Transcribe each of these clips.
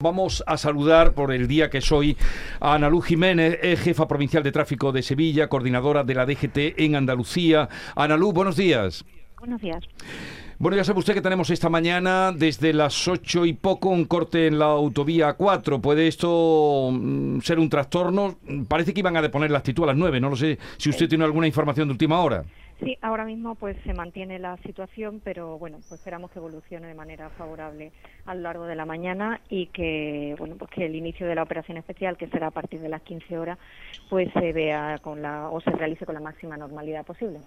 Vamos a saludar por el día que soy a Ana Luz Jiménez, jefa provincial de tráfico de Sevilla, coordinadora de la DGT en Andalucía. Ana Luz, buenos días. Buenos días. Bueno, ya sabe usted que tenemos esta mañana desde las ocho y poco un corte en la autovía 4. ¿Puede esto mm, ser un trastorno? Parece que iban a deponer la actitud a las nueve. No lo sé si usted tiene alguna información de última hora. Sí, ahora mismo pues se mantiene la situación, pero bueno, pues esperamos que evolucione de manera favorable a lo largo de la mañana y que bueno, pues que el inicio de la operación especial, que será a partir de las 15 horas, pues se vea con la o se realice con la máxima normalidad posible.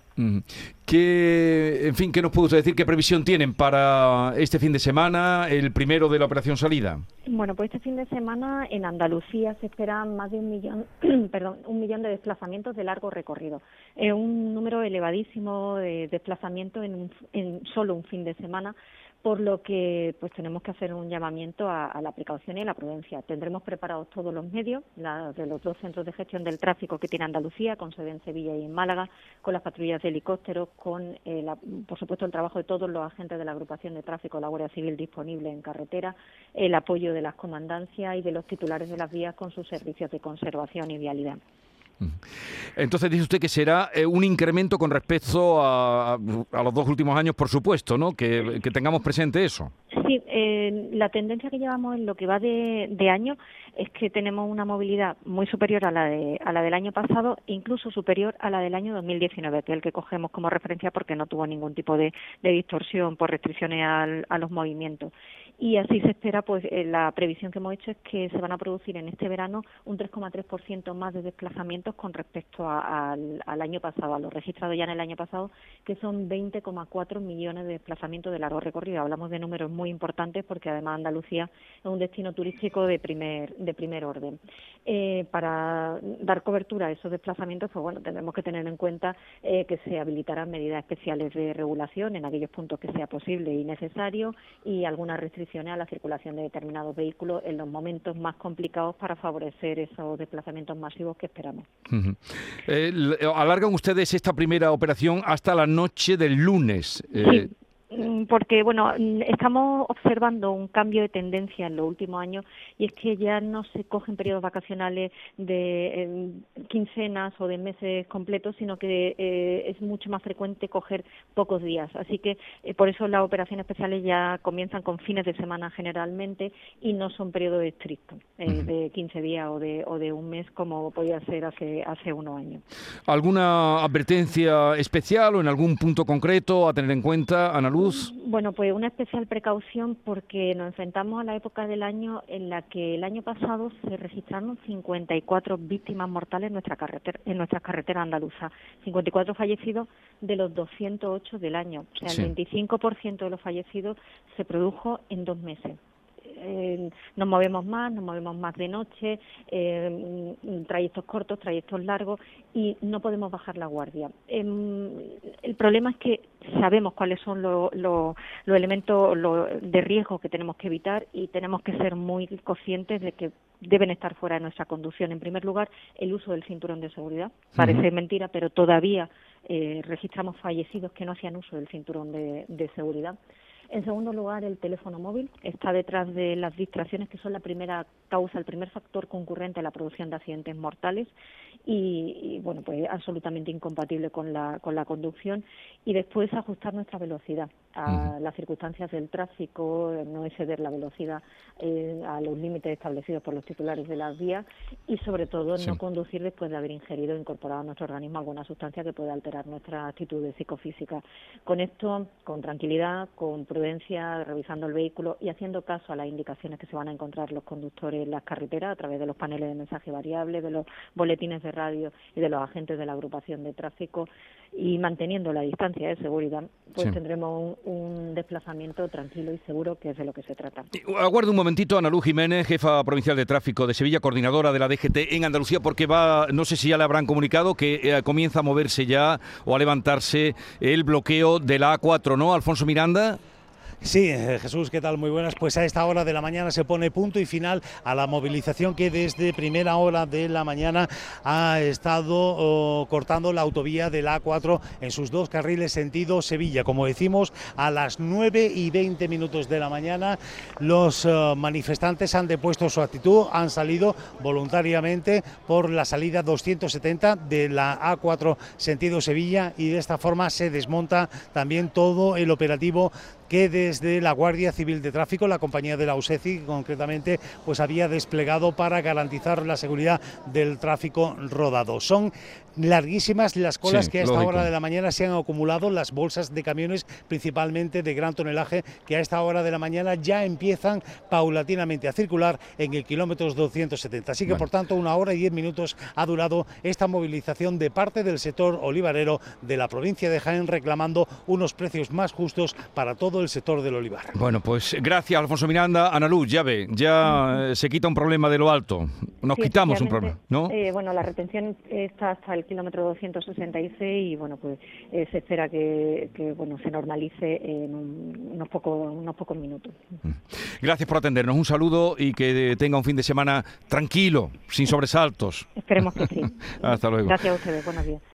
¿Qué, en fin, qué nos puede usted decir? ¿Qué previsión tienen para este fin de semana, el primero de la operación salida? Bueno, pues este fin de semana en Andalucía se espera más de un millón, perdón, un millón de desplazamientos de largo recorrido. Es un número elevadísimo de desplazamiento en, en solo un fin de semana por lo que pues tenemos que hacer un llamamiento a, la precaución y a la prudencia. Tendremos preparados todos los medios de los dos centros de gestión del tráfico que tiene Andalucía, con sede en Sevilla y en Málaga, con las patrullas de helicópteros, con, eh, por supuesto, el trabajo de todos los agentes de la agrupación de tráfico, la Guardia Civil disponible en carretera, el apoyo de las comandancias y de los titulares de las vías con sus servicios de conservación y vialidad. Entonces dice usted que será eh, un incremento con respecto a, los dos últimos años, por supuesto, ¿no? Que, tengamos presente eso. Sí, eh, la tendencia que llevamos en lo que va de, de, año es que tenemos una movilidad muy superior a la, de, a la del año pasado, incluso superior a la del año 2019, que es el que cogemos como referencia porque no tuvo ningún tipo de, distorsión por restricciones a los movimientos y así se espera, pues eh, la previsión que hemos hecho es que se van a producir en este verano un 3,3% más de desplazamientos con respecto al, año pasado, a lo registrado ya en el año pasado, que son 20,4 millones de desplazamientos de largo recorrido. Hablamos de números muy importantes porque además Andalucía es un destino turístico de primer, de primer orden. Eh, para dar cobertura a esos desplazamientos, pues bueno, tendremos que tener en cuenta eh, que se habilitarán medidas especiales de regulación en aquellos puntos que sea posible y necesario y algunas restricciones a la circulación de determinados vehículos en los momentos más complicados para favorecer esos desplazamientos masivos que esperamos. Eh, alargan ustedes esta primera operación hasta la noche del lunes. Eh, Mm, porque bueno mm, estamos observando un cambio de tendencia en los últimos años y es que ya no se cogen periodos vacacionales de quincenas o de meses completos sino que eh, es mucho más frecuente coger pocos días. Así que eh, por eso las operaciones especiales ya comienzan con fines de semana generalmente y no son periodos estrictos eh, de 15 días o de o de un mes como podía ser hace hace unos años. Alguna advertencia especial o en algún punto concreto a tener en cuenta Ana bueno, pues una especial precaución porque nos enfrentamos a la época del año en la que el año pasado se registraron 54 víctimas mortales en nuestra carretera, en nuestras carreteras andaluzas, 54 fallecidos de los 208 del año, o sea, el 25% de los fallecidos se produjo en dos meses. Eh, nos movemos más, nos movemos más de noche, eh, trayectos cortos, trayectos largos y no podemos bajar la guardia. Em, el problema es que sabemos cuáles son los elementos de riesgo que tenemos que evitar y tenemos que ser muy conscientes de que deben estar fuera de nuestra conducción. En primer lugar, el uso del cinturón de seguridad. Parece mentira, pero todavía eh, registramos fallecidos que no hacían uso del cinturón de seguridad. En segundo lugar, el teléfono móvil está detrás de las distracciones, que son la primera causa, el primer factor concurrente a la producción de accidentes mortales y, bueno, pues absolutamente incompatible con la, con la conducción. Y después ajustar nuestra velocidad a las circunstancias del tráfico, no exceder la velocidad eh, a los límites establecidos por los titulares de las vías y sobre todo no conducir después de haber ingerido o incorporado a nuestro organismo alguna sustancia que pueda alterar nuestra actitud psicofísica. Con esto, con tranquilidad, con revisando el vehículo y haciendo caso a las indicaciones que se van a encontrar los conductores en las carreteras a través de los paneles de mensaje variable, de los boletines de radio y de los agentes de la agrupación de tráfico y manteniendo la distancia de seguridad, pues tendremos un, desplazamiento tranquilo y seguro, que es de lo que se trata. Aguardo un momentito, Ana Luz Jiménez, jefa provincial de tráfico de Sevilla, coordinadora de la DGT en Andalucía, porque va, no sé si ya le habrán comunicado que eh, comienza a moverse ya o a levantarse el bloqueo de la A4, ¿no, Alfonso Miranda? Sí, eh, Jesús, ¿qué tal? Muy buenas. Pues a esta hora de la mañana se pone punto y final a la movilización que desde primera hora de la mañana ha estado oh, cortando la autovía de la A4 en sus dos carriles sentido Sevilla. Como decimos, a las 9 y 20 minutos de la mañana los eh, manifestantes han depuesto su actitud, han salido voluntariamente por la salida 270 de la A4 sentido Sevilla y de esta forma se desmonta también todo el operativo que desde la Guardia Civil de Tráfico, la compañía de la USECI concretamente, pues había desplegado para garantizar la seguridad del tráfico rodado. Son larguísimas las colas que a esta hora de la mañana se han acumulado, las bolsas de camiones principalmente de gran tonelaje que a esta hora de la mañana ya empiezan paulatinamente a circular en el kilómetro 270. Así que por tanto una hora y diez minutos ha durado esta movilización de parte del sector olivarero de la provincia de Jaén reclamando unos precios más justos para todo el sector del olivar. Bueno, pues gracias Alfonso Miranda. Ana Luz, ya ve, ya eh, se quita un problema de lo alto. Nos quitamos un problema, ¿no? Eh, bueno, la retención está hasta el kilómetro 266 y bueno, pues eh, se espera que, bueno se normalice en unos, pocos, unos pocos minutos. Mm. Gracias por atendernos. Un saludo y que tenga un fin de semana tranquilo, sin sobresaltos. Esperemos que sí. Hasta luego. Gracias a ustedes. Buenos días.